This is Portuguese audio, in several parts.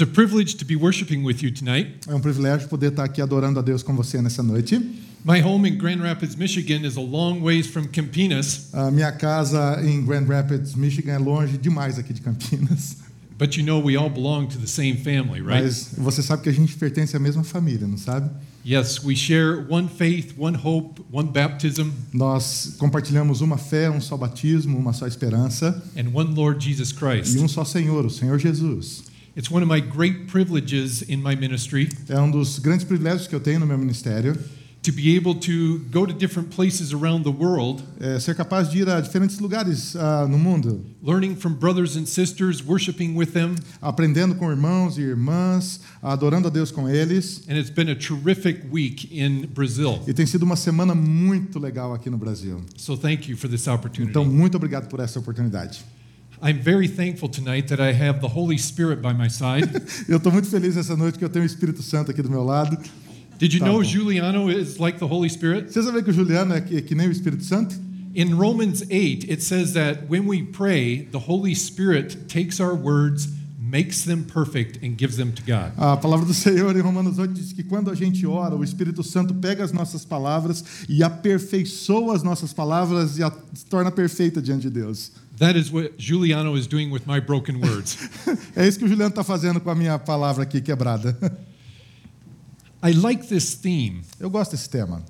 It's a privilege to be worshiping with you tonight. É um privilégio poder estar aqui adorando a Deus com você nessa noite. My home in Grand Rapids, Michigan is a long ways from Campinas, A minha casa em Grand Rapids, Michigan, é longe demais aqui de Campinas. but you know we all belong to the same family, right? Mas você sabe que a gente pertence à mesma família, não sabe? Yes, we share one faith, one hope, one baptism, Nós compartilhamos uma fé, um só batismo, uma só esperança and one Lord Jesus Christ. e um só Senhor, o Senhor Jesus. It's one of my great privileges in my ministry É um dos grandes privilégios que eu tenho no meu ministério, to be able to go to different places around the world, é ser capaz de ir a diferentes lugares ah, no mundo, learning from brothers and sisters, worshiping with them, aprendendo com irmãos e irmãs, adorando a Deus com eles. and it's been a terrific week in Brazil. E tem sido uma semana muito legal aqui no Brasil. So thank you for this opportunity. Então, muito obrigado por essa oportunidade. I'm very thankful tonight that I have the Holy Spirit by my side. Eu estou muito feliz essa noite que eu tenho o Espírito Santo aqui do meu lado. Did you Tá know bom. Juliano is like the Holy Spirit? Você sabia que o Juliano é que, é que nem o Espírito Santo? In Romans 8, it says that when we pray, the Holy Spirit takes our words, makes them perfect, and gives them to God. A palavra do Senhor em Romanos 8 diz que quando a gente ora, o Espírito Santo pega as nossas palavras e aperfeiçoa as nossas palavras e a torna perfeita diante de Deus. That is what Juliano is doing with my broken words. É isso que o Juliano está fazendo com a minha palavra aqui quebrada. I like this theme Eu gosto desse tema.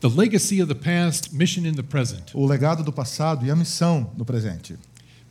the legacy of the past, mission in the present. O legado do passado e a missão no presente.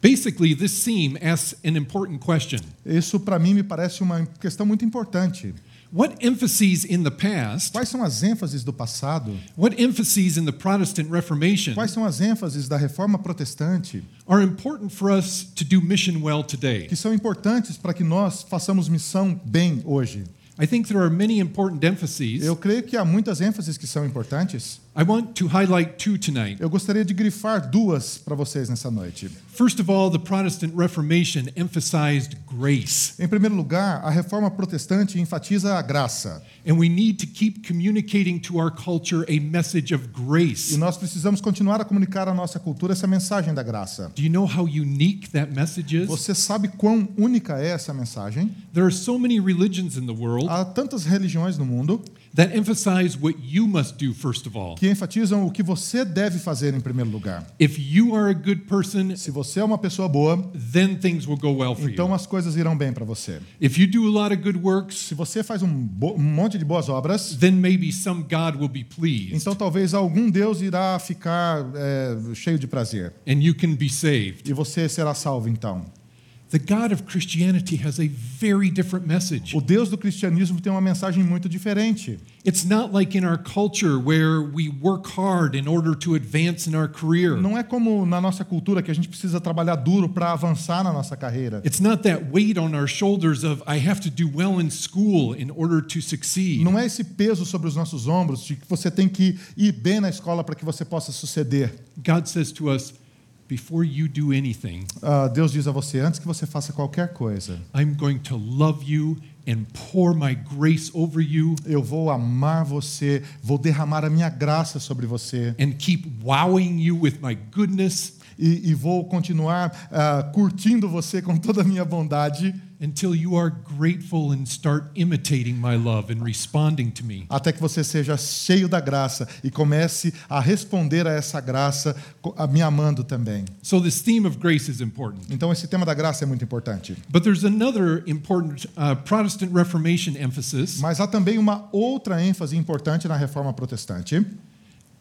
Basically, this theme asks an important question Isso, para mim, me parece uma questão muito importante. What emphases in the past, Quais são as ênfases do passado? what emphases in the Protestant Reformation Quais são as ênfases da reforma protestante are important for us to do mission well today? que são importantes para que nós façamos missão bem hoje? I think there are many important emphases. Eu creio que há muitas ênfases que são importantes. I want to highlight two tonight. Eu gostaria de grifar duas para vocês nessa noite. First of all, the Protestant Reformation emphasized grace, Em primeiro lugar, a reforma protestante enfatiza a graça. and we need to keep communicating to our culture a message of E grace. nós precisamos continuar a comunicar à nossa cultura essa mensagem da graça. Do you know how unique that message is? Você sabe quão única é essa mensagem? There are so many religions in the world Há tantas religiões no mundo that emphasize what you must do first of all. que enfatizam o que você deve fazer em primeiro lugar. If you are a good person, Se você é uma pessoa boa, then things will go well for então you. as coisas irão bem para você. If you do a lot of good works, Se você faz um, um monte de boas obras, then maybe some God will be pleased então talvez algum Deus irá ficar é, cheio de prazer. and you can be saved. E você será salvo então. O Deus do cristianismo tem uma mensagem muito diferente. It's not like in our culture where we work hard in order to advance in our career. Não é como na nossa cultura que a gente precisa trabalhar duro para avançar na nossa carreira. It's not that weight on our shoulders of I have to do well in school in order to succeed. Não é esse peso sobre os nossos ombros de que você tem que ir bem na escola para que você possa suceder. God says to us, before you do anything, Ah, Deus diz a você antes que você faça qualquer coisa, I'm going to love you and pour my grace over you eu vou amar você, vou derramar a minha graça sobre você and keep wowing you with my goodness. e, e vou continuar ah, curtindo você com toda a minha bondade until you are grateful and start imitating my love and responding to me. até que você seja cheio da graça e comece a responder a essa graça me amando também. So, this theme of grace is important. Então esse tema da graça é muito importante. But there's another important uh, Protestant Reformation emphasis Mas há também uma outra ênfase importante na reforma protestante,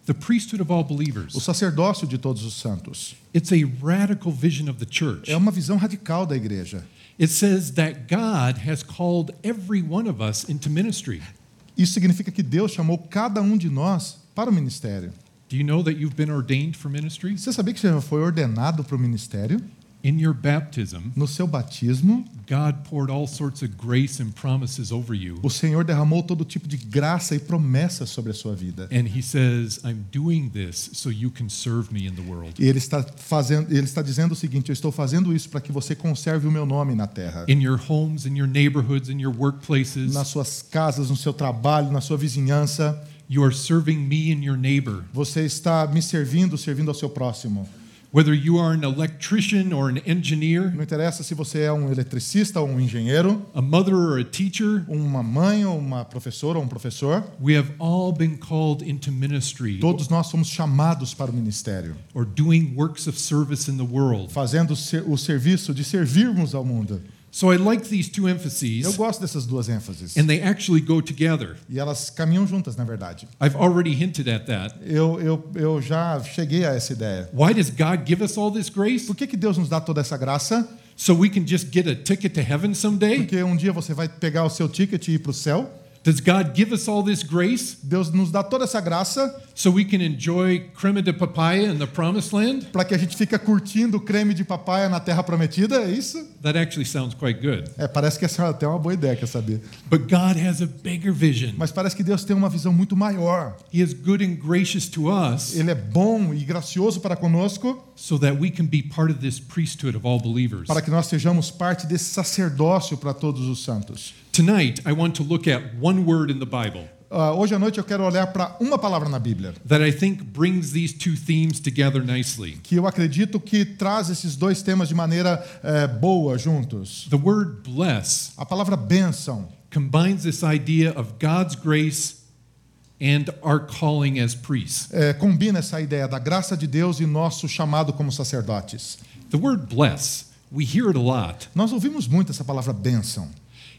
the priesthood of all o believers. sacerdócio de todos os santos. It's a radical vision of the church. É uma visão radical da igreja. It says that God has called every one of us into ministry. Isso significa que Deus chamou cada um de nós para o ministério. Do you know that you've been ordained for ministry? Você sabia que você já foi ordenado para o ministério? In your baptism, No seu batismo, God poured all sorts of grace and promises over you. o Senhor derramou todo tipo de graça e promessas sobre a sua vida. And he says, I'm doing this so you can serve me in the world. E ele está fazendo, ele está dizendo o seguinte: eu estou fazendo isso para que você conserve o meu nome na terra. In your homes, in your neighborhoods, in your workplaces, Nas suas casas, no seu trabalho, na sua vizinhança, you are serving me and your neighbor. você está me servindo, servindo ao seu próximo. Whether you are an electrician or an engineer, Não interessa se você é um eletricista ou um engenheiro, a mother or a teacher, uma mãe ou uma professora ou um professor. we have all been called into ministry Todos nós somos chamados para o ministério, or doing works of service in the world. fazendo o ser- o serviço de servirmos ao mundo. So I like these two Eu emphases, gosto dessas duas ênfases. and they actually go together. E elas caminham juntas, na verdade. I've already hinted at that. Eu, eu, eu já cheguei a essa ideia. Why does God give us all this grace? Por que, que Deus nos dá toda essa graça? So we can just get a ticket to heaven someday? Porque um dia você vai pegar o seu ticket e ir para o céu. Does God give us all this grace Deus nos dá toda essa graça so we can enjoy crema de papaya in the promised land? para que a gente fique curtindo creme de papaya na Terra Prometida, é isso? That actually sounds quite good. É, parece que essa é até uma boa ideia, quer saber? But God has a bigger vision. Mas parece que Deus tem uma visão muito maior. He is good and gracious to us Ele é bom e gracioso para conosco, so that we can be part of this priesthood of all believers. para que nós sejamos parte desse sacerdócio para todos os santos. Tonight, I want to look at one word in the Bible Ah, hoje à noite eu quero olhar para uma palavra na Bíblia, that I think brings these two themes together nicely. que eu acredito que traz esses dois temas de maneira eh, boa juntos. The word bless A palavra bênção combines this idea of God's grace and our calling as priests. eh, combina essa ideia da graça de Deus e nosso chamado como sacerdotes. The word bless, we hear it a lot. Nós ouvimos muito essa palavra bênção.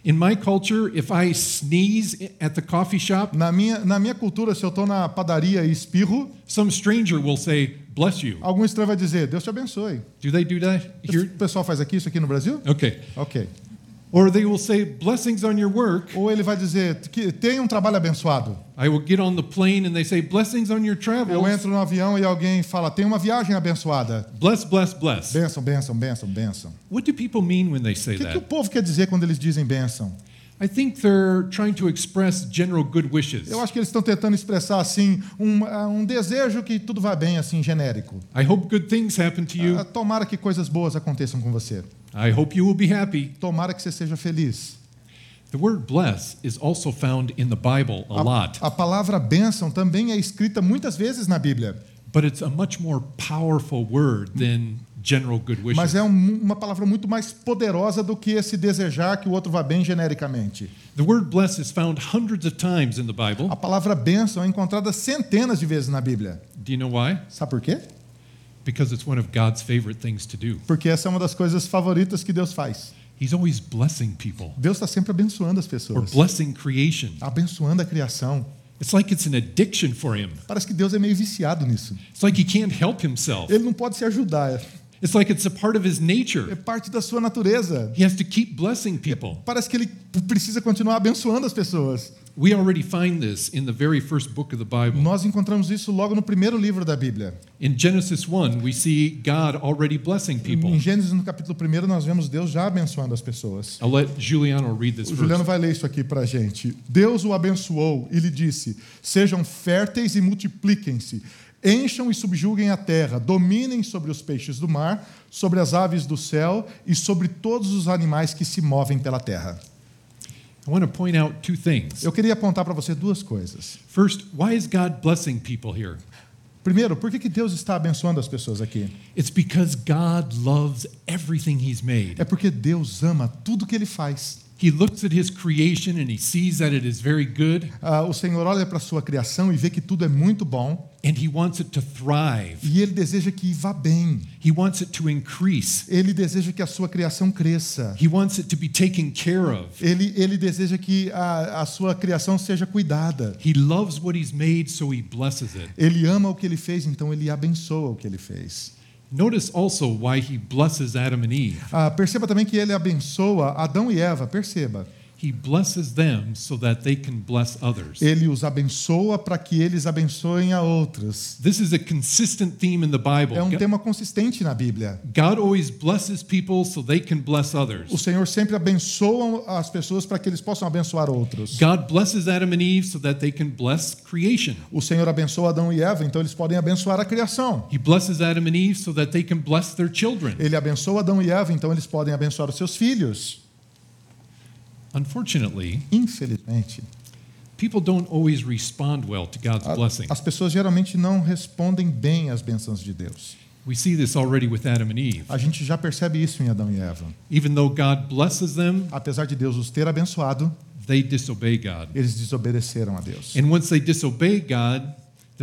In my culture, if I sneeze at the coffee shop, Na minha, na minha cultura, se eu estou na padaria e espirro, some stranger will say, Bless you. algum estranho vai dizer, Deus te abençoe. Do they do that here? O pessoal faz aqui isso aqui no Brasil? Okay. Ok. Or they will say, Blessings on your work. Ou ele vai dizer que tenha um trabalho abençoado. I will get on the plane and they say, Blessings on your Eu travels. entro no avião e alguém fala, tenha uma viagem abençoada. Bless, bless, bless. Bênção, bênção, bênção, bênção. What do people mean when they say O que, que o that? povo quer dizer quando eles dizem bênção? I think they're trying to express general good wishes. Eu acho que eles estão tentando expressar assim um, ah, um desejo que tudo vá bem, assim genérico. I hope good things happen to Ah, you. tomara que coisas boas aconteçam com você. I hope you will be happy. Tomara que você seja feliz. The word bless is also found in the Bible a lot, A, a palavra bênção também é escrita muitas vezes na Bíblia, but it's a much more powerful word than general good mas wishes. é um- uma palavra muito mais poderosa do que esse desejar que o outro vá bem genericamente. The word bless is found hundreds of times in the Bible. A palavra bênção é encontrada centenas de vezes na Bíblia. Do you know why? Sabe por quê? Because it's one of God's favorite things to do. Porque essa é uma das coisas favoritas que Deus faz. He's always blessing people Deus está sempre abençoando as or pessoas, blessing creation. abençoando a criação. It's like it's an addiction for him. Parece que Deus é meio viciado nisso. It's like he can't help himself. Ele não pode se ajudar. It's like it's a part of his É nature. parte da sua natureza. He has to keep blessing people. Parece que ele precisa continuar abençoando as pessoas. We already find this in the very first book of the Bible. Nós encontramos isso logo no primeiro livro da Bíblia. In Genesis 1, we see God already blessing people. Em Gênesis, no capítulo 1, nós vemos Deus já abençoando as pessoas. I'll let Giuliano read this O Juliano vai ler isso aqui para a gente. Deus o abençoou e lhe disse: Sejam férteis e multipliquem-se, encham e subjuguem a terra, dominem sobre os peixes do mar, sobre as aves do céu e sobre todos os animais que se movem pela terra. I want to point out two things. Eu queria apontar para você duas coisas. First, why is God blessing people here? Primeiro, por que, que Deus está abençoando as pessoas aqui? It's because God loves everything He's made. É porque Deus ama tudo que Ele faz. He looks at His creation and He sees that it is very good, Ah, o Senhor olha para a sua criação e vê que tudo é muito bom and He wants it to thrive. e Ele deseja que vá bem. He wants it to increase. Ele deseja que a sua criação cresça. He wants it to be taken care of. Ele, ele deseja que a, a sua criação seja cuidada. He loves what He's made, so He blesses it. Ele ama o que ele fez, então ele abençoa o que ele fez. Notice also why He blesses Adam and Eve. Ah, perceba também que ele abençoa Adão e Eva, perceba. He blesses them so that they can bless others. Ele os abençoa para que eles abençoem a outros. This is a consistent theme in the Bible. É um tema consistente na Bíblia. God always blesses people so they can bless O others. Senhor sempre abençoa as pessoas para que eles possam abençoar outros. God blesses Adam and Eve so that they can bless creation. O Senhor abençoa Adão e Eva, então eles podem abençoar a criação. He blesses Adam and Eve so that they can bless their children. Ele abençoa Adão e Eva, então eles podem abençoar os seus filhos. Unfortunately, Infelizmente, people don't always respond well to God's a- blessing. as pessoas geralmente não respondem bem às bênçãos de Deus. We see this already with Adam and Eve. A gente já percebe isso em Adão e Eva. Even though God blesses them, Apesar de Deus os ter abençoado, they disobey God. eles desobedeceram a Deus. And once they disobey God,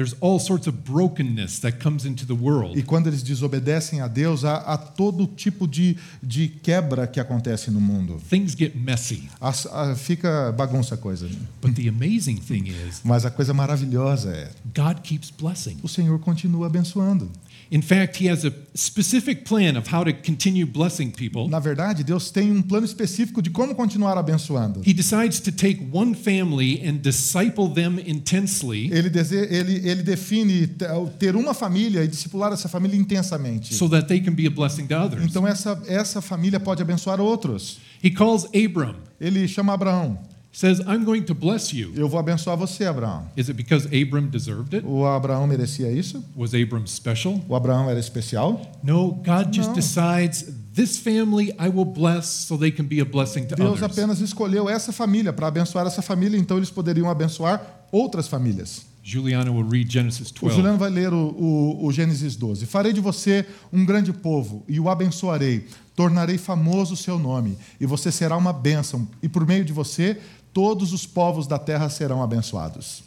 there's all sorts of brokenness that comes into the E world. quando eles desobedecem a Deus, há, há todo tipo de, de quebra que acontece no mundo. Things get messy. As- a- fica bagunça a coisa. But the amazing thing is, Mas a coisa maravilhosa é: God keeps blessing. o Senhor continua abençoando. In fact, He has a specific plan of how to continue blessing people. Na verdade, Deus tem um plano específico de como continuar abençoando. He decides to take one family and disciple them intensely Ele, ele, ele define te- ter uma família e discipular essa família intensamente. so that they can be a blessing to others. Então, essa, essa família pode abençoar outros. He calls Abram, Ele chama Abraão. Says, I'm going to bless you. Eu vou abençoar você, Abraão. Is it because Abram deserved it? O Abraão merecia isso? Was Abram special? O Abraão era especial? No, God just decides this family I will bless so they can be a blessing to Deus others. apenas escolheu essa família para abençoar essa família, então eles poderiam abençoar outras famílias. Juliana will read Genesis O 12. Juliano vai ler o, o, o Gênesis 12. Farei de você um grande povo e o abençoarei. Tornarei famoso o seu nome e você será uma bênção. E por meio de você, todos os povos da terra serão abençoados.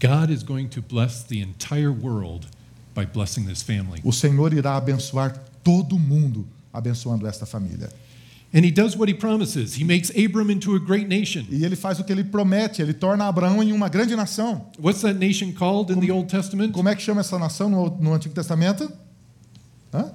God is going to bless the entire world by blessing this family. O Senhor irá abençoar todo mundo, abençoando esta família. And he does what he promises. He makes Abram into a great nation. E ele faz o que ele promete, ele torna Abraão em uma grande nação. What's that nation called in the Old Testament? Como é que chama essa nação no, no Antigo Testamento? Hã?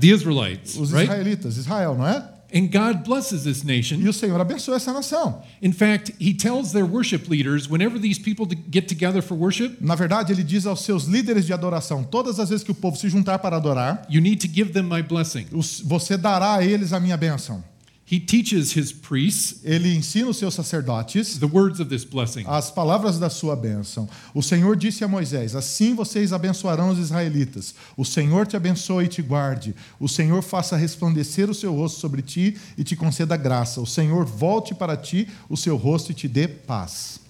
The Israelites, Os right? israelitas, Israel, não é? And God blesses this E nation. o Senhor abençoa essa nação. In fact, he tells their worship leaders whenever these people get together for worship, Na verdade, ele diz aos seus líderes de adoração, todas as vezes que o povo se juntar para adorar, you need to give them my blessing. você dará a eles a minha bênção. He teaches his priests Ele ensina os seus sacerdotes the words of this blessing. as palavras da sua bênção. O Senhor disse a Moisés: Assim vocês abençoarão os israelitas. O Senhor te abençoe e te guarde. O Senhor faça resplandecer o seu rosto sobre ti e te conceda graça. O Senhor volte para ti o seu rosto e te dê paz.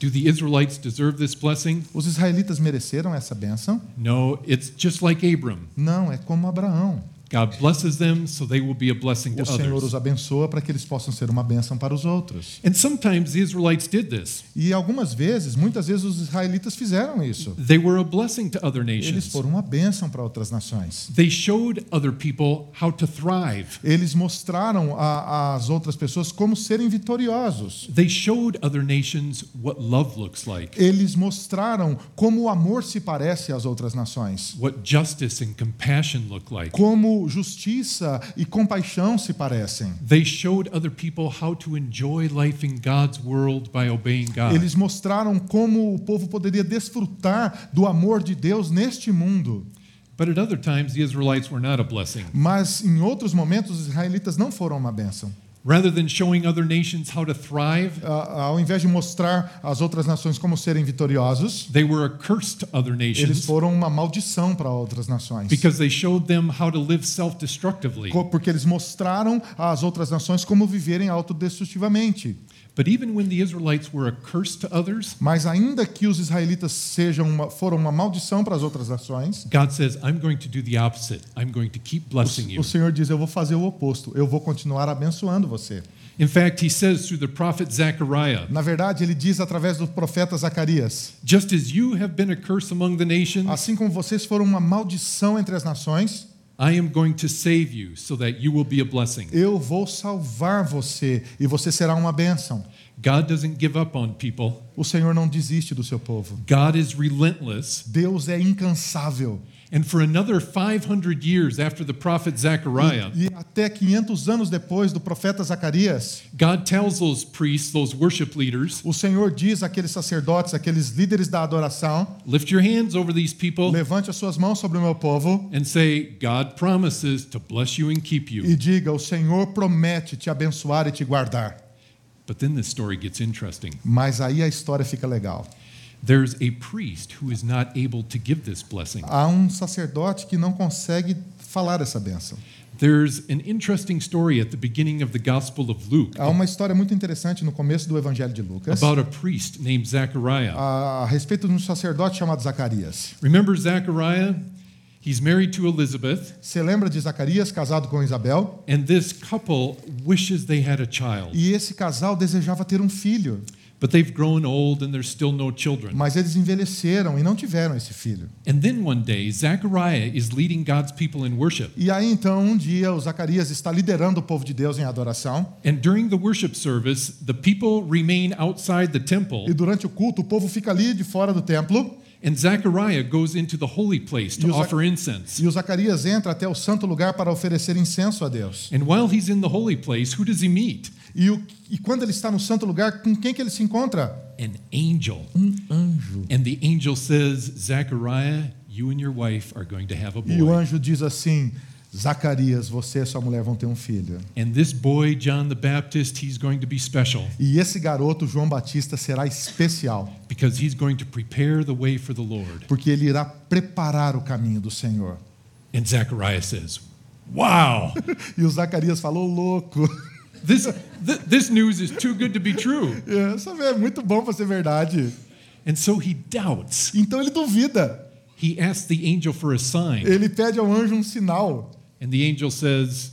Do the Israelites deserve this blessing? Os israelitas mereceram essa bênção? No, it's just like Abram. Não, é como Abraão. God blesses them so they will be a blessing to O Senhor others. os abençoa para que eles possam ser uma bênção para os outros. And sometimes the Israelites did this. E algumas vezes, muitas vezes, os israelitas fizeram isso. They were a blessing to other Eles nations. foram uma bênção para outras nações. They showed other people how to thrive. Eles mostraram às outras pessoas como serem vitoriosos. They showed other nations what love looks like, Eles mostraram como o amor se parece às outras nações. what justice and compassion look like. Como justiça e compaixão se parecem. They showed other people how to enjoy life in God's world by obeying God. Eles mostraram como o povo poderia desfrutar do amor de Deus neste mundo. But at other times, the Israelites were not a blessing. Mas em outros momentos, os israelitas não foram uma bênção. Rather than showing other nations how to thrive, Ah, Ao invés de mostrar às outras nações como serem vitoriosos, they were a curse to other eles nations foram uma maldição para outras nações. because they showed them how to live self destructively. Co- Porque eles mostraram às outras nações como viverem autodestrutivamente. But even when the Israelites were a curse to others, Mas ainda que os israelitas sejam uma, foram uma maldição para as outras nações, God says, I'm going to do the opposite. I'm going to keep blessing you. o Senhor diz: Eu vou fazer o oposto. Eu vou continuar abençoando você. In fact, he says through the prophet Zechariah, Na verdade, ele diz através do profeta Zacarias: just as you have been a curse among the nations, Assim como vocês foram uma maldição entre as nações, I am going to save you so that you will be a blessing. eu vou salvar você e você será uma bênção. God doesn't give up on people. O Senhor não desiste do seu povo. God is relentless. Deus é incansável. And for another 500 years after the prophet Zechariah, E até 500 anos depois do profeta Zacarias, God tells those priests, those worship leaders, o Senhor diz àqueles sacerdotes, àqueles líderes da adoração: lift your hands over these people Levante as suas mãos sobre o meu povo and say, God promises to bless you and keep you. e diga: O Senhor promete te abençoar e te guardar. But then the story gets interesting. Mas aí a história fica legal. There's a priest who is not able to give this blessing. Há um sacerdote que não consegue falar essa bênção. There's an interesting story at the beginning of the Gospel of Luke Há uma história muito interessante no começo do Evangelho de Lucas about a priest named Zechariah. a, a respeito de um sacerdote chamado Zacarias. Remember Zechariah? He's married to Elizabeth, Você lembra de Zacarias casado com Isabel? and this couple wishes they had a child. E esse casal desejava ter um filho, But they've grown old and there's still no children. mas eles envelheceram e não tiveram esse filho. And then one day, Zechariah is leading God's people in worship. E aí então um dia o Zacarias está liderando o povo de Deus em adoração And during the worship service, the people remain outside the temple, e durante o culto o povo fica ali de fora do templo and Zechariah goes into the holy place to E offer incense. e o Zacarias entra até o santo lugar para oferecer incenso a Deus. And while he's in the holy place, who does he meet? E, o, e quando ele está no santo lugar, com quem que ele se encontra? An angel. Um anjo. And the angel says, Zechariah, you and your wife are going to have a E o boy. anjo diz assim: Zacarias, você e sua mulher vão ter um filho. And this boy, John the Baptist, he's going to be special E esse garoto, João Batista, será especial, because he's going to prepare the way for the Lord. porque ele irá preparar o caminho do Senhor. And Zechariah says, Wow, E o Zacarias falou: louco. this, th- this news is too good to be true. É, Isso é muito bom para ser verdade. And so he doubts. Então ele duvida. He asks the angel for a sign. Ele pede ao anjo um sinal. And the angel says,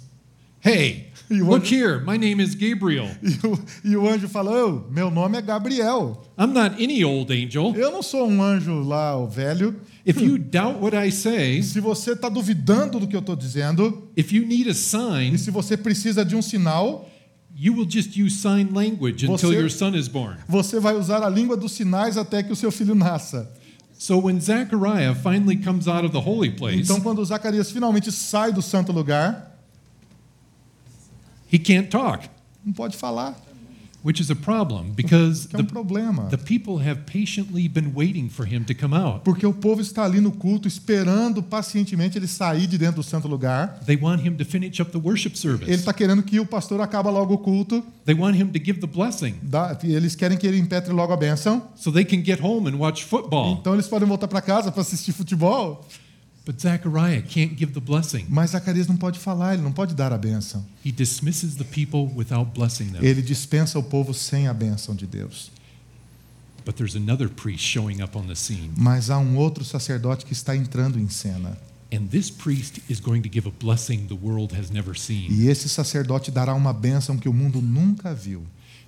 Hey, You look here, my name is Gabriel. E o, e o anjo fala: "Ô, meu nome é Gabriel. I'm not any old angel. Eu não sou um anjo lá, o velho. If you doubt what I say, Se você está duvidando do que eu estou dizendo, if you need a e sign, se você precisa de um sinal, you will just use sign language until Você- your son is born. você vai usar a língua dos sinais até que o seu filho nasça. So when Zechariah finally comes out of the holy place, Então, quando Zacarias finalmente sai do santo lugar, he can't talk, não pode falar, which is a problem because que é um the, problema. the people have patiently been waiting for him to come out. Porque o povo está ali no culto esperando pacientemente ele sair de dentro do santo lugar. They want him to finish up the worship Ele service. está querendo que o pastor acabe logo o culto. They want him to give the blessing dá- Eles querem que ele impetre logo a bênção. so they can get home and watch football. Então eles podem voltar para casa para assistir futebol. But Zechariah can't give the blessing. Mas Zacarias não pode falar, ele não pode dar a bênção. He dismisses the people without blessing them. Ele dispensa o povo sem a bênção de Deus. But there's another priest showing up on the scene. Mas há um outro sacerdote que está entrando em cena. And this priest is going to give a blessing the world has never seen. E esse sacerdote dará uma bênção que o mundo nunca viu.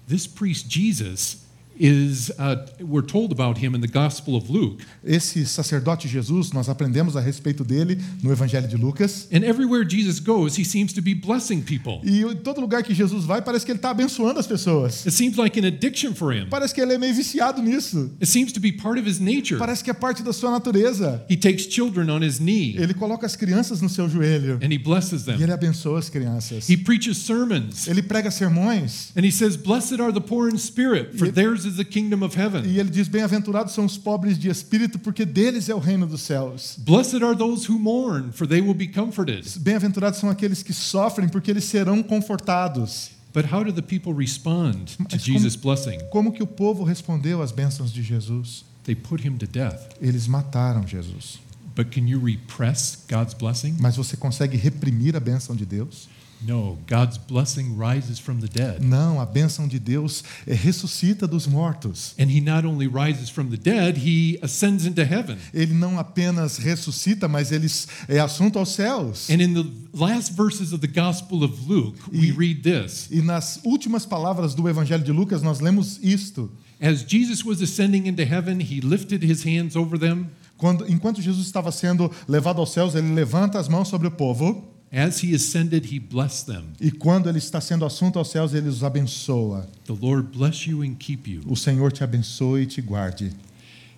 This priest, Jesus, is, uh, we're told about him in the Gospel of Luke. Esse sacerdote Jesus, nós aprendemos a respeito dele no Evangelho de Lucas. And everywhere Jesus goes, he seems to be blessing people. E em todo lugar que Jesus vai, parece que ele está abençoando as pessoas. It seems like an addiction for him. Parece que ele é meio viciado nisso. It seems to be part of his nature. Parece que é parte da sua natureza. He takes children on his knee Ele coloca as crianças no seu joelho and he blesses e them. ele abençoa as crianças. He preaches sermons Ele prega sermões and he says, Blessed are the poor in spirit, for E- theirs is the kingdom of heaven. e ele diz: Bem-aventurados são os pobres de espírito, porque deles é o reino dos céus. Blessed are those who mourn, for they will be comforted. Bem-aventurados são aqueles que sofrem, porque eles serão confortados. But how do the people respond to como- Jesus' blessing? Como que o povo respondeu às bênçãos de Jesus? They put him to death. Eles mataram Jesus. But can you repress God's blessing? Mas você consegue reprimir a bênção de Deus? No, God's blessing rises from the dead. Não, a bênção de Deus é ressuscita dos mortos. And he not only rises from the dead, he ascends into heaven. Ele não apenas ressuscita, mas ele é assunto aos céus. And in the last verses of the Gospel of Luke, we E- read this E nas últimas palavras do Evangelho de Lucas, nós lemos isto. As Jesus was ascending into heaven, he lifted his hands over them. Quando, enquanto Jesus estava sendo levado aos céus, ele levanta as mãos sobre o povo. As he ascended, he blessed them. E quando ele está sendo assunto aos céus, ele os abençoa. The Lord bless you and keep you. O Senhor te abençoe e te guarde.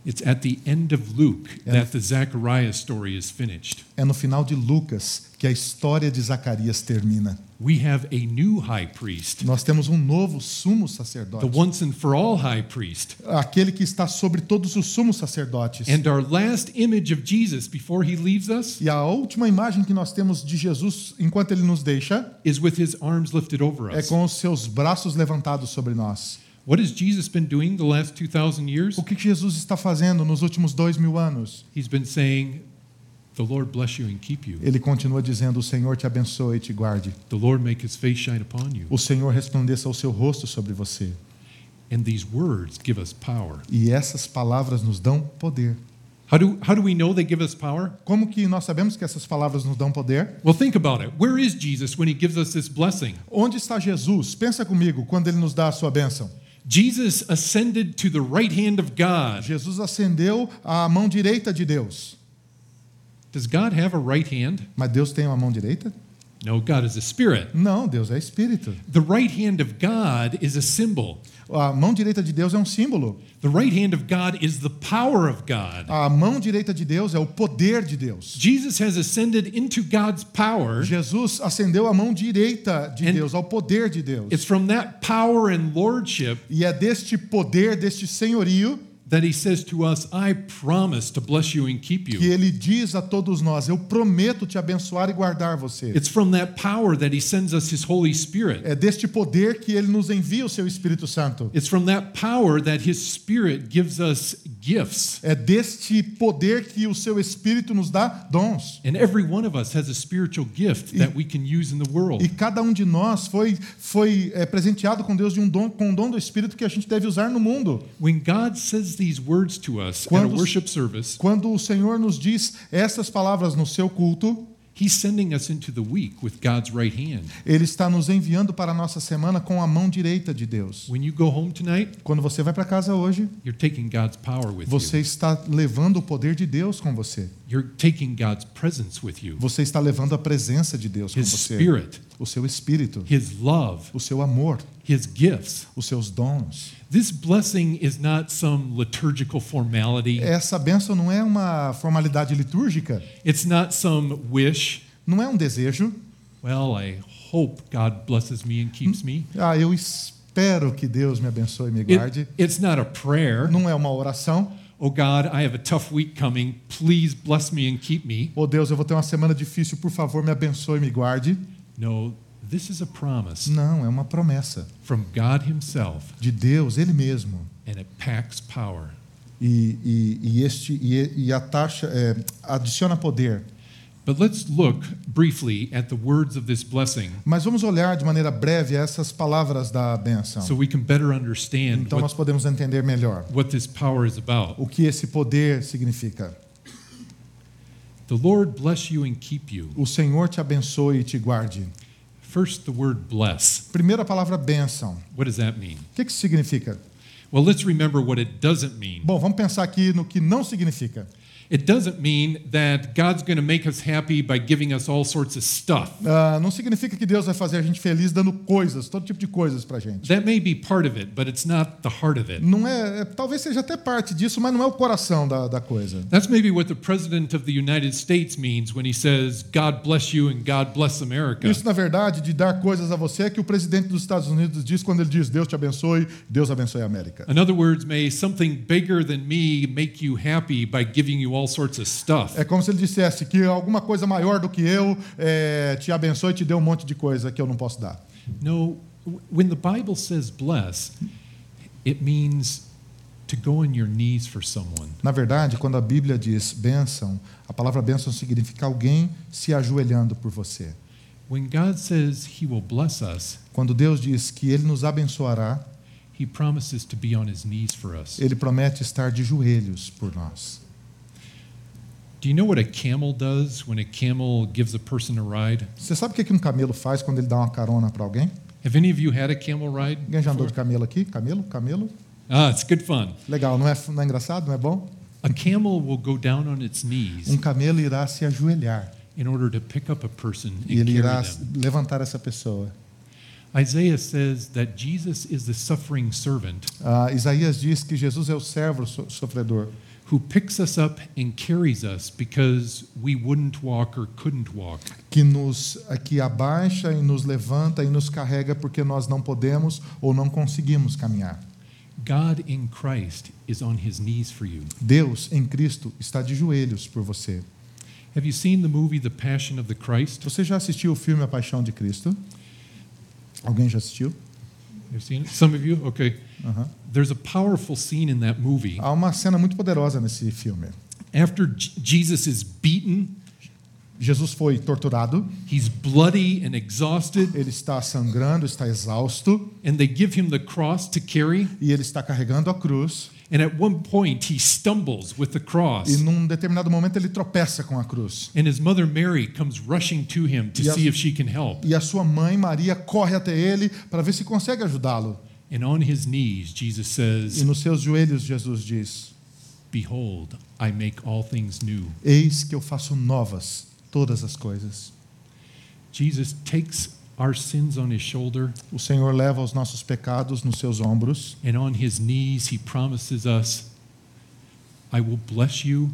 It's at the end of Luke Yeah. that the Zechariah story is finished. É no final de Lucas que a história de Zacarias termina. We have a new high priest, Nós temos um novo sumo the sacerdote, once and for all high priest. aquele que está sobre todos os sumos sacerdotes. And our last image of Jesus before he leaves us E a última imagem que nós temos de Jesus enquanto ele nos deixa is with his arms lifted over é us. com os seus braços levantados sobre nós. What has Jesus been doing the last 2,000 years? O que Jesus está fazendo nos últimos dois mil anos? He's been saying, The Lord bless you and keep you. Ele continua dizendo: O Senhor te abençoe e te guarde. The Lord make his face shine upon you. O Senhor resplandeça o seu rosto sobre você. And these words give us power. E essas palavras nos dão poder. How do, how do we know they give us power? Como que nós sabemos que essas palavras nos dão poder? Well, think about it. Where is Jesus when he gives us this blessing? Onde está Jesus? Pensa comigo, quando ele nos dá a sua bênção. Jesus ascended to the right hand of God. Jesus ascendeu à mão direita de Deus. Does God have a right hand? Mas Deus tem uma mão direita? No, God is a spirit. Não, Deus é espírito. The right hand of God is a symbol. A mão direita de Deus é um símbolo. The right hand of God is the power of God. A mão direita de Deus é o poder de Deus. Jesus has ascended into God's power. Jesus ascendeu a mão direita de Deus, ao poder de Deus. It's from that power and lordship E é deste poder, deste senhorio, that he says to us, I promise to bless you and keep que you. ele diz a todos nós: Eu prometo te abençoar e guardar você. It's from that power that he sends us his Holy Spirit. É deste poder que ele nos envia o seu Espírito Santo. It's from that power that his spirit gives us gifts. É deste poder que o seu Espírito nos dá dons. And every one of us has a spiritual gift that we can use in the world. E cada um de nós foi, foi é, presenteado com Deus de um dom, com um dom do Espírito que a gente deve usar no mundo. When God says these words to us at a Quando- worship service, Quando o Senhor nos diz essas palavras no seu culto, he's sending us into the week with God's right hand. Ele está nos enviando para a nossa semana com a mão direita de Deus. When you go home tonight, Quando você vai para casa hoje, you're taking God's power with você you. está levando o poder de Deus com você. You're taking God's presence with you. Você está levando a presença de Deus com His você. spirit, O seu espírito, his love, o seu amor, his gifts. os seus dons. This blessing is not some liturgical formality. Essa bênção não é uma formalidade litúrgica, It's not some wish. não é um desejo. Well, I hope God blesses me and keeps me. Ah, eu espero que Deus me abençoe e me It- guarde. it's not a prayer. Não é uma oração. Oh God, I have a tough week coming. Please bless me and keep me. Oh Deus, eu vou ter uma semana difícil, por favor, me abençoe e me guarde. No, this is a promise Não, é uma promessa from God Himself, de Deus, Ele mesmo. and it packs power. E, e, e este, e, e a taxa é, adiciona poder. But let's look briefly at the words of this blessing Mas vamos olhar de maneira breve essas palavras da benção. so we can better understand Então nós what, podemos entender melhor what this power is about. o que esse poder significa. The Lord bless you and keep you. O Senhor te abençoe e te guarde. First, the word bless. Primeira palavra bênção. What does that mean? O que, que significa? Well, let's remember what it doesn't mean. Bom, vamos pensar aqui no que não significa. It doesn't mean that God's going to make us happy by giving us all sorts of stuff. Ah, não significa que Deus vai fazer a gente feliz dando coisas, todo tipo de coisas pra gente. That may be part of it, but it's not the heart of it. Não é, é- talvez seja até parte disso, mas não é o coração da, da coisa. That's maybe what the President of the United States means when he says, God bless you and God bless America. Isso, na verdade, de dar coisas a você é que o presidente dos Estados Unidos diz quando ele diz Deus te abençoe, Deus abençoe a América. In other words, may something bigger than me make you happy by giving you all sorts of stuff. É como se ele dissesse que alguma coisa maior do que eu é, te abençoe e te dê um monte de coisa que eu não posso dar. No, when the Bible says bless, it means to go on your knees for someone. Na verdade, quando a Bíblia diz bênção, a palavra bênção significa alguém se ajoelhando por você. When God says he will bless us, Quando Deus diz que Ele nos abençoará, he promises to be on his knees for us. Ele promete estar de joelhos por nós. Do you know what a camel does when a camel gives a person a ride? Você sabe o que que um camelo faz quando ele dá uma carona para alguém? Have any of you had a camel ride? Alguém já andou de camelo aqui? Camelo? Camelo? Ah, it's good fun. Legal, não é, não é engraçado? Não é bom? A camel will go down on its knees Um camelo irá se ajoelhar in order to pick up a person e and ele irá them. levantar essa pessoa. Isaiah says that Jesus is the suffering servant Ah, Isaías diz que Jesus é o servo so- sofredor, who picks us up and carries us because we wouldn't walk or couldn't walk. que nos que abaixa e nos levanta e nos carrega porque nós não podemos ou não conseguimos caminhar. God in Christ is on his knees for you. Deus em Cristo está de joelhos por você. Have you seen the movie The Passion of the Christ? Você já assistiu o filme A Paixão de Cristo? Alguém já assistiu? You've seen it? Some of you? Okay. Aham. There's a powerful scene in that movie. Há uma cena muito poderosa nesse filme. After Jesus is beaten, Jesus foi torturado, he's bloody and exhausted, ele está sangrando, está exausto and they give him the cross to carry. e ele está carregando a cruz. And at one point, he stumbles with the cross. E num determinado momento ele tropeça com a cruz. And his mother Mary comes rushing to him to Yes. see if she can help. E a sua mãe Maria corre até ele para ver se consegue ajudá-lo. And on his knees, Jesus E says, nos seus joelhos Jesus diz: Behold, I make all things new. Eis que eu faço novas todas as coisas. Jesus takes our sins on his shoulder, O Senhor leva os nossos pecados nos seus ombros and on his knees, he promises us, I will bless you,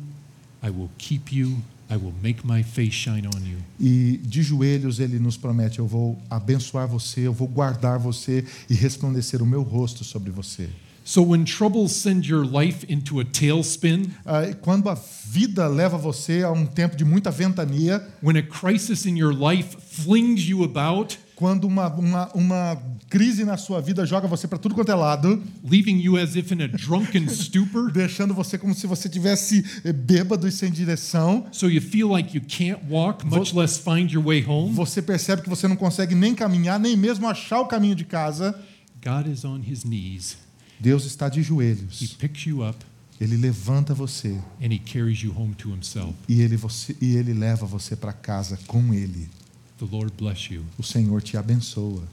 I will keep you, I will make my face shine on you. e de joelhos ele nos promete: Eu vou abençoar você, eu vou guardar você e resplandecer o meu rosto sobre você. So when troubles send your life into a tailspin, e Quando a vida leva você a um tempo de muita ventania, when a crisis in your life flings you about, quando uma, uma, uma crise na sua vida joga você para tudo quanto é lado, leaving you as if in a drunken stupor, deixando você como se você tivesse eh, bêbado e sem direção, so you feel like you can't walk, much less find your way home, você percebe que você não consegue nem caminhar, nem mesmo achar o caminho de casa. God is on his knees. Deus está de He joelhos, picks you up ele levanta você and he carries you home to himself. e ele, você, e ele leva você para casa com ele. The Lord bless you. O Senhor te abençoa.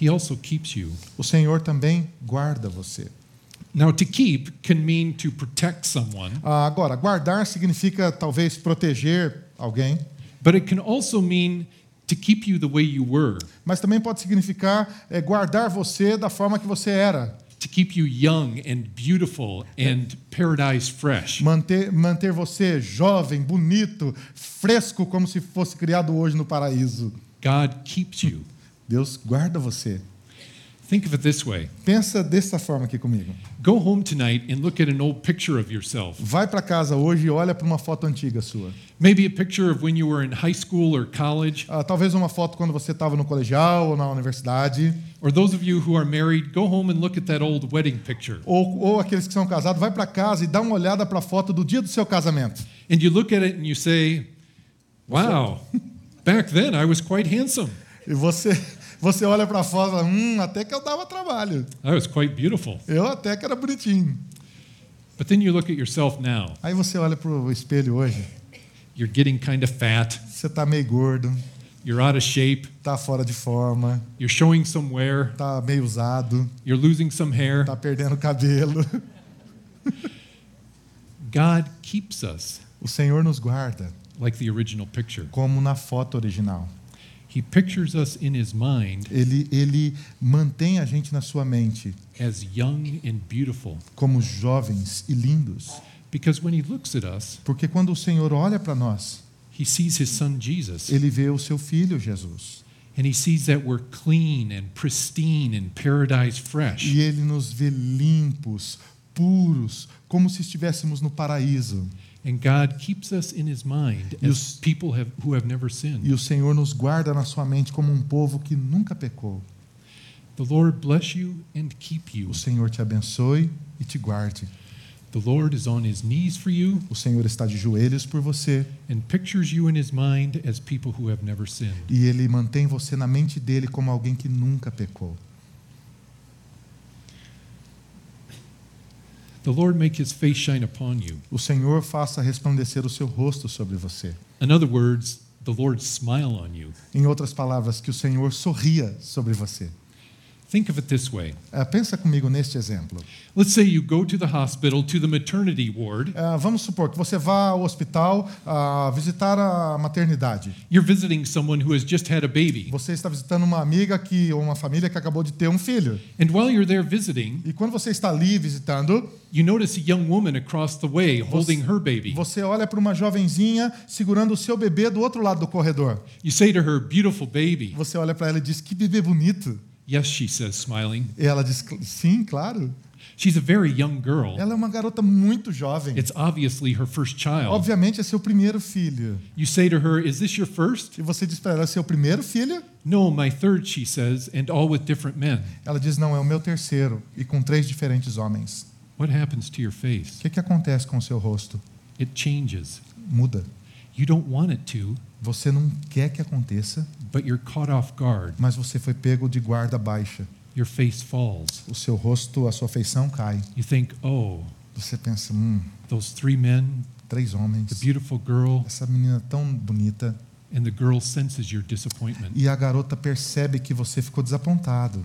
He also keeps you. O Senhor também guarda você. Now, to keep can mean to protect someone, Ah, Agora, guardar significa talvez proteger alguém, but it can also mean to keep you the way you were, mas também pode significar eh, guardar você da forma que você era, to keep you young and beautiful and paradise fresh. manter, manter você jovem, bonito, fresco, como se fosse criado hoje no paraíso. God keeps you. Deus guarda você. Think of it this way Pensa dessa forma aqui comigo. go home tonight and look at an old picture of yourself. Vai para casa hoje e olha para uma foto antiga sua. Maybe a picture of when you were in high school or college, Ah, talvez uma foto quando você estava no colegial ou na universidade. or those of you who are married, go home and look at that old wedding picture. Ou, ou aqueles que são casados, vai para casa e dá uma olhada para a foto do dia do seu casamento. And you look at it and you say, wow, back then I was quite handsome. E você, você olha para a foto e fala, hum, até que eu dava trabalho. I was quite beautiful. Eu até que era bonitinho. But then you look at yourself now. Aí você olha para o espelho hoje, You're getting kind of fat. você está meio gordo, You're out of shape. está fora de forma, You're showing some wear. está meio usado, You're losing some hair. está perdendo cabelo. God keeps us O Senhor nos guarda, like the original picture. como na foto original. He pictures us in his mind Ele, ele mantém a gente na sua mente as young and beautiful como jovens e lindos. because when he looks at us, Porque quando o Senhor olha para nós, he sees his son Jesus ele vê o seu filho Jesus. and he sees that we're clean and pristine and paradise fresh. E ele nos vê limpos, puros, como se estivéssemos no paraíso. And God keeps us in his mind as people have, who have never sinned. E o Senhor nos guarda na sua mente como um povo que nunca pecou. The Lord bless you and keep you. O Senhor te abençoe e te guarde. The Lord is on his knees for you O Senhor está de joelhos por você and pictures you in his mind as people who have never sinned. e ele mantém você na mente dele como alguém que nunca pecou. The Lord make his face shine upon you. O Senhor faça resplandecer o seu rosto sobre você. In other words, the Lord smile on you. Em outras palavras, que o Senhor sorria sobre você. Think of it this way. Ah, pensa comigo neste exemplo. Let's say you go to the hospital to the maternity ward. Ah, vamos supor que você vá ao hospital ah, visitar a maternidade. You're visiting someone who has just had a baby. Você está visitando uma amiga que ou uma família que acabou de ter um filho. And while you're there visiting, E quando você está ali visitando, you notice a young woman across the way holding her baby. você olha para uma jovenzinha segurando o seu bebê do outro lado do corredor. You say to her, Beautiful baby. Você olha para ela e diz: "Que bebê bonito". Yes, she says, smiling. E ela diz: "Cl- "Sim, claro". She's a very young girl. Ela é uma garota muito jovem. It's obviously her first child. Obviamente é seu primeiro filho. You say to her, Is this your first? E você diz para ela: "É seu primeiro filho?" No, my third, she says, and all with different men. Ela diz: "Não, é o meu terceiro e com três diferentes homens". What happens to your O face? que que acontece com o seu rosto? It changes. Muda. You don't want it to, Você não quer que aconteça, but you're caught off guard. mas você foi pego de guarda baixa. your face falls. o seu rosto, a sua feição cai. You think, oh, Você pensa, hum, those three men, três homens, the beautiful girl, essa menina tão bonita. and the girl senses your disappointment. E a garota percebe que você ficou desapontado.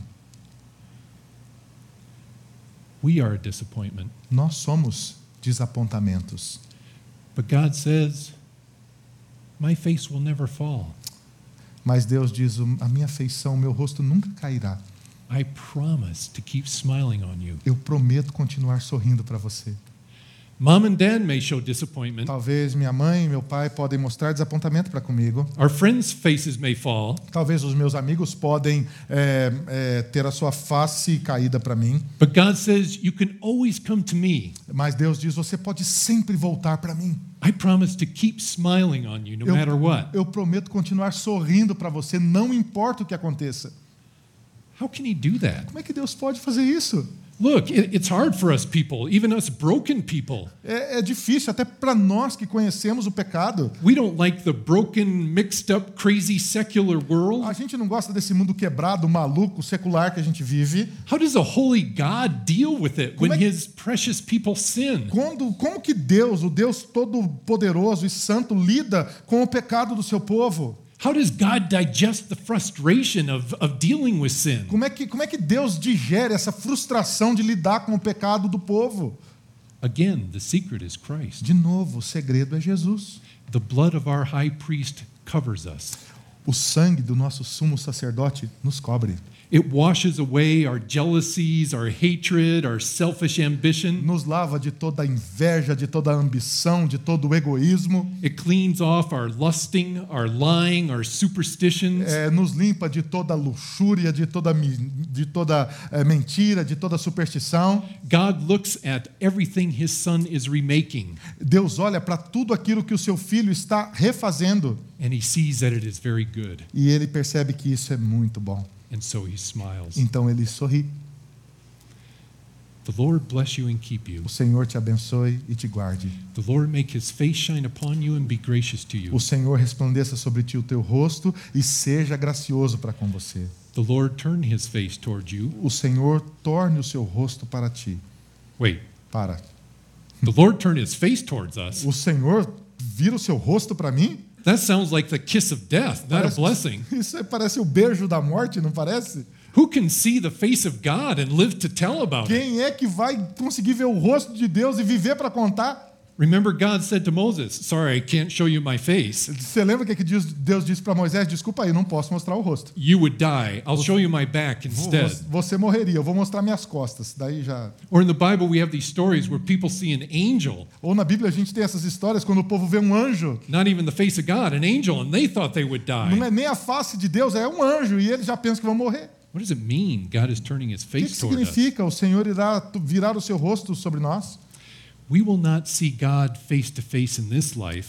We are a disappointment. Nós somos desapontamentos. But God says, my face will never fall. Mas Deus diz: a minha feição, o meu rosto nunca cairá. I promise to keep smiling on you. Eu prometo continuar sorrindo para você. Mom and dad may show disappointment. Talvez minha mãe e meu pai podem mostrar desapontamento para comigo. Our friends' faces may fall. Talvez os meus amigos podem é, é, ter a sua face caída para mim. But God says, you can always come to me. Mas Deus diz: você pode sempre voltar para mim. I promise to keep smiling on you no matter what. eu prometo continuar sorrindo para você, não importa o que aconteça. How can He do that? Como é que Deus pode fazer isso? Look, it, it's hard for us people, even us broken people. É, é difícil, até para nós que conhecemos o pecado. We don't like the broken, mixed up, crazy secular world. A gente não gosta desse mundo quebrado, maluco, secular que a gente vive. How does a holy God deal with it when Como é que- His precious people sin? Quando, como que Deus, o Deus todo-poderoso e santo, lida com o pecado do seu povo? How does God digest the frustration of, of dealing with sin? Como é, que, como é que Deus digere essa frustração de lidar com o pecado do povo? Again, the secret is Christ. De novo, o segredo é Jesus. The blood of our high priest covers us. O sangue do nosso sumo sacerdote nos cobre. It washes away our jealousies, our hatred, our selfish ambition. Nos lava de toda a inveja, de toda a ambição, de todo o egoísmo. It cleans off our lusting, our lying, our superstitions. É, nos limpa de toda luxúria, de toda, de toda é, mentira, de toda superstição. God looks at everything his son is remaking, Deus olha para tudo aquilo que o seu filho está refazendo and he sees that it is very good, e ele percebe que isso é muito bom. And so he smiles. Então ele sorri. The Lord bless you and keep you. O Senhor te abençoe e te guarde. The Lord make his face shine upon you and be gracious to you. O Senhor resplandeça sobre ti o teu rosto e seja gracioso para com você. The Lord turn his face toward you. O Senhor torne o seu rosto para ti. Wait, Para. the Lord turn his face towards us. O Senhor vira o seu rosto para mim? That sounds like the kiss of death, not a Parece- blessing. Isso aí parece o beijo da morte, não parece? Who can see the face of God and live to tell about it? Quem é que vai conseguir ver o rosto de Deus e viver para contar? Remember, God said to Moses, Sorry, I can't show you my face. Você lembra o que que Deus Deus disse para Moisés? Desculpa aí, não posso mostrar o rosto. You would die. I'll show you my back instead. Você morreria, eu vou mostrar minhas costas. Daí já. Or in the Bible, we have these stories where people see an angel, Ou na Bíblia a gente tem essas histórias quando o povo vê um anjo. not even the face of God, an angel, and they thought they would Não die. é nem a face de Deus, é um anjo e eles já pensam que vão morrer. What does it mean? God is turning his O que, que face toward us. significa? O Senhor irá virar o seu rosto sobre nós?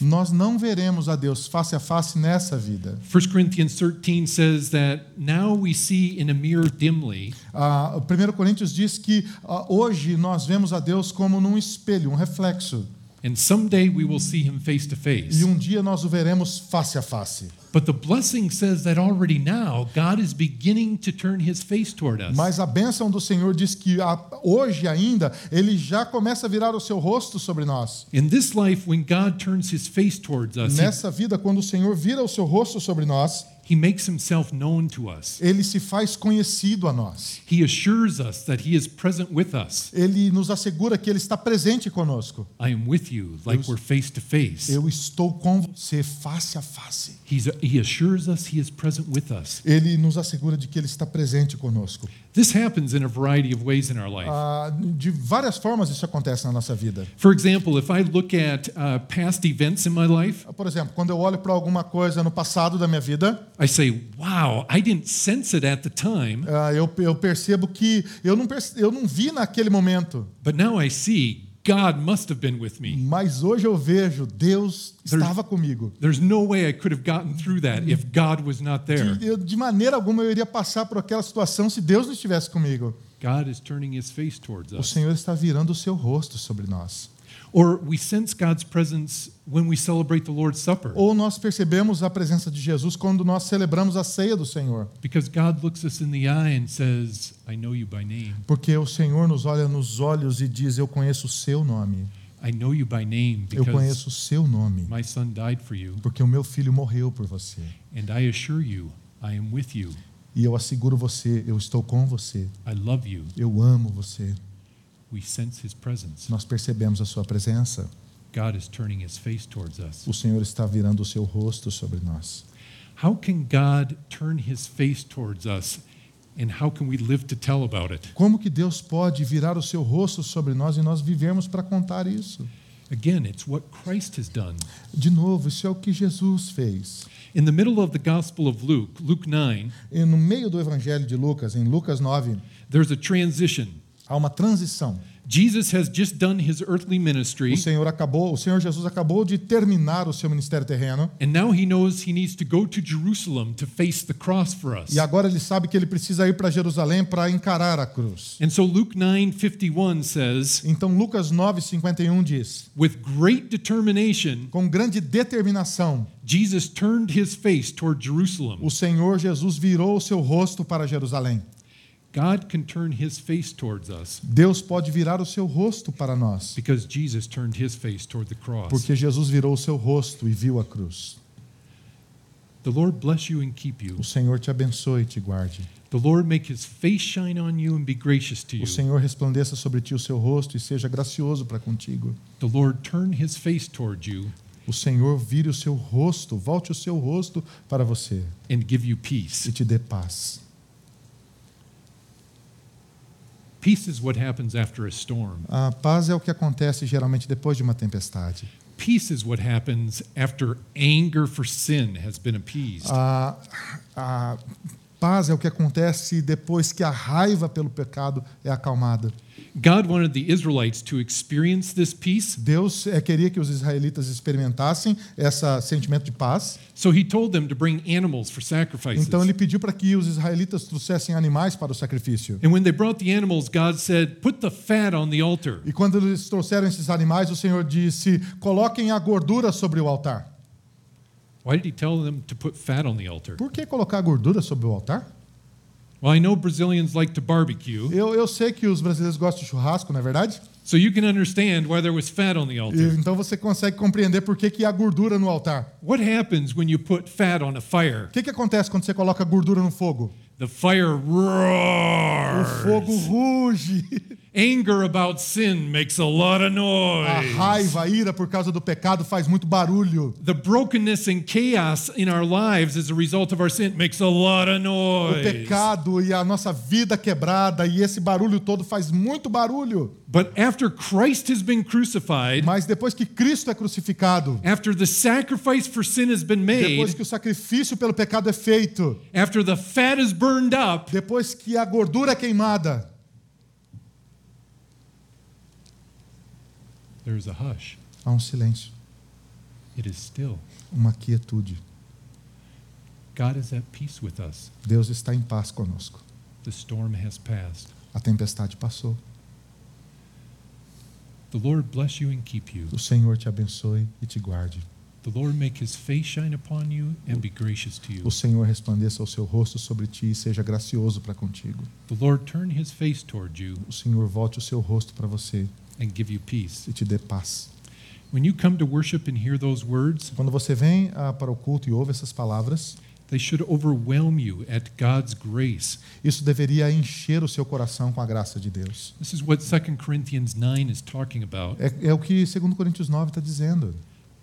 Nós não veremos a Deus face a face nessa vida. 1 Corinthians 13 says that now we see in a mirror dimly, Ah, o 1 Coríntios diz que ah, hoje nós vemos a Deus como num espelho, um reflexo. And someday we will see him face to face. E um dia nós o veremos face a face. But the blessing says that already now God is beginning to turn his face toward us. Mas a bênção do Senhor diz que hoje ainda ele já começa a virar o seu rosto sobre nós. In this life, when God turns his face towards us, Nessa vida, quando o Senhor vira o seu rosto sobre nós, he makes himself known to us. ele se faz conhecido a nós. He assures us that he is present with us. Ele nos assegura que ele está presente conosco. I am with you, like Eu- we're face to face. Eu estou com você face a face. He's, he assures us he is present with us. Ele nos assegura de que ele está presente conosco. This happens in a variety of ways in our life. Ah, de várias formas isso acontece na nossa vida. For example, if I look at uh, past events in my life, Por exemplo, quando eu olho para alguma coisa no passado da minha vida, I say, wow, I didn't sense it at the time, ah, eu, eu percebo que eu não, perce- eu não vi naquele momento, but now I see God must have been with me. mas hoje eu vejo Deus There's- estava comigo. There's no way I could have gotten through that if God was not there. De, de maneira alguma eu iria passar por aquela situação se Deus não estivesse comigo. God is turning his face towards O us. Senhor está virando o seu rosto sobre nós. Or we sense God's presence when we celebrate the Lord's Supper. Ou nós percebemos a presença de Jesus quando nós celebramos a ceia do Senhor. Because God looks us in the eye and says, I know you by name. Porque o Senhor nos olha nos olhos e diz: Eu conheço o seu nome. I know you by name Eu conheço o seu nome. my son died for you. Porque o meu filho morreu por você. And I assure you, I am with you. E eu asseguro você: Eu estou com você. I love you. Eu amo você. We sense his presence. Nós percebemos a sua presença. God is turning his face towards us. O Senhor está virando o seu rosto sobre nós. How can God turn his face towards us? And how can we live to tell about it? Como que Deus pode virar o seu rosto sobre nós e nós vivemos para contar isso? Again, it's what Christ has done. De novo, isso é o que Jesus fez. In the middle of the Gospel of Luke, Luke 9, E no meio do Evangelho de Lucas, em Lucas 9, there's a transition. Há uma transição. Jesus has just done his earthly ministry, O Senhor acabou, o Senhor Jesus acabou de terminar o seu ministério terreno and now he knows he needs to go to Jerusalem to face the cross for us. e agora ele sabe que ele precisa ir para Jerusalém para encarar a cruz. And so Luke 9:51 says, Então Lucas 9:51 diz: with great determination, Com grande determinação, Jesus turned his face toward Jerusalem. o Senhor Jesus virou o seu rosto para Jerusalém. God can turn his face towards us Deus pode virar o seu rosto para nós, because Jesus turned his face toward the cross. porque Jesus virou o seu rosto e viu a cruz. The Lord bless you and keep you. O Senhor te abençoe e te guarde. The Lord make his face shine on you and be gracious to you. O Senhor resplandeça sobre ti o seu rosto e seja gracioso para contigo. The Lord turn his face toward you O Senhor vire o seu rosto, volte o seu rosto para você and give you e peace. te dê paz. Peace is what happens after a storm. A paz é o que acontece geralmente depois de uma tempestade. Peace is what happens after anger for sin has been appeased. A, a paz é o que acontece depois que a raiva pelo pecado é acalmada. God wanted the Israelites to experience this peace, Deus eh, queria que os israelitas experimentassem esse sentimento de paz. so he told them to bring animals for sacrifices. Então ele pediu para que os israelitas trouxessem animais para o sacrifício. And when they brought the animals, God said, Put the fat on the altar. E quando eles trouxeram esses animais, o Senhor disse: coloquem a gordura sobre o altar. Why did he tell them to put fat on the altar? Por que colocar gordura sobre o altar? Well, I know Brazilians like to barbecue, Eu, eu sei que os brasileiros gostam de churrasco, não é verdade? so you can understand why there was fat on the E, altar. então você consegue compreender por que, que há gordura no altar. What happens when you put fat on a fire? O que, que acontece quando você coloca gordura no fogo? The fire O roars. fogo ruge. Anger about sin makes a lot of A noise. raiva, a ira por causa do pecado faz muito barulho. The brokenness and chaos in our lives as a result of our sin makes a lot of O noise. pecado e a nossa vida quebrada e esse barulho todo faz muito barulho. But after Christ has been crucified, Mas depois que Cristo é crucificado, after the sacrifice for sin has been depois made, que o sacrifício pelo pecado é feito, after the fat is burned up, depois que a gordura é queimada, there's a hush. Há um silêncio, It is still. uma quietude. God is at peace with us. Deus está em paz conosco. The storm has passed. A tempestade passou. The Lord bless you and keep you. O Senhor te abençoe e te guarde. The Lord make his face shine upon you and be gracious to you. O Senhor resplandeça o seu rosto sobre ti e seja gracioso para contigo. The Lord turn his face toward you O Senhor volte o seu rosto para você and give you peace. e te dê paz. When you come to worship and hear those words, Quando você vem ah, para o culto e ouve essas palavras, they should overwhelm you at God's grace. isso deveria encher o seu coração com a graça de Deus. This is what 2 Corinthians 9 is talking about. É, é o que 2 Coríntios 9 está dizendo.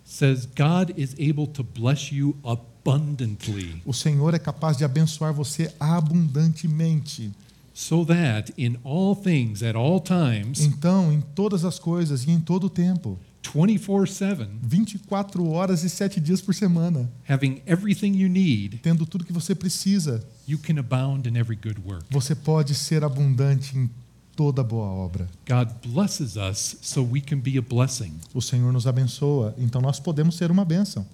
Says God is able to bless you abundantly O Senhor é capaz de abençoar você abundantemente. So that in all things at all times Então, em todas as coisas e em todo o tempo, 24/7 24 horas e 7 dias por semana, having everything you need, tendo tudo que você precisa, you can abound in every good work. você pode ser abundante em toda boa obra. God blesses us so we can be a blessing. O Senhor nos abençoa, então nós podemos ser uma bênção.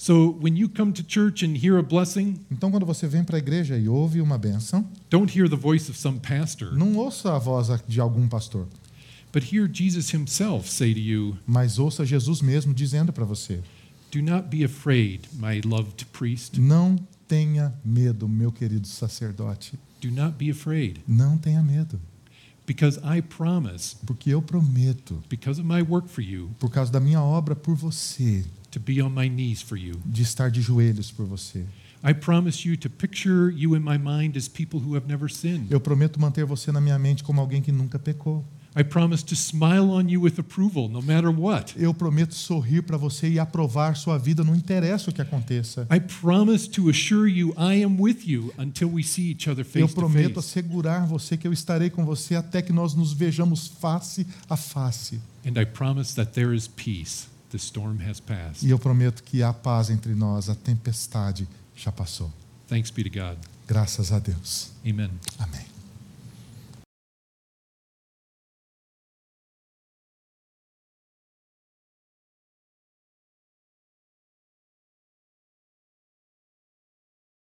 So when you come to church and hear a blessing, Então, quando você vem para a igreja e ouve uma bênção, don't hear the voice of some pastor. não ouça a voz de algum pastor. But hear Jesus himself say to you, Mas ouça Jesus mesmo dizendo para você: Do not be afraid, my loved priest. Não tenha medo, meu querido sacerdote. Do not be afraid, Não tenha medo, because I promise, porque eu prometo, because of my work for you, por causa da minha obra por você, to be on my knees for you. de estar de joelhos por você. I promise you to picture you in my mind as people who have never sinned. Eu prometo manter você na minha mente como alguém que nunca pecou. I promise to smile on you with approval no matter what. Eu prometo sorrir para você e aprovar sua vida, não interessa o que aconteça. I promise to assure you I am with you until we see each other Eu face to prometo face. assegurar você que eu estarei com você até que nós nos vejamos face a face. And I promise that there is peace. The storm has passed. E eu prometo que há paz entre nós, a tempestade já passou. Thanks be to God. Graças a Deus. Amen. Amém.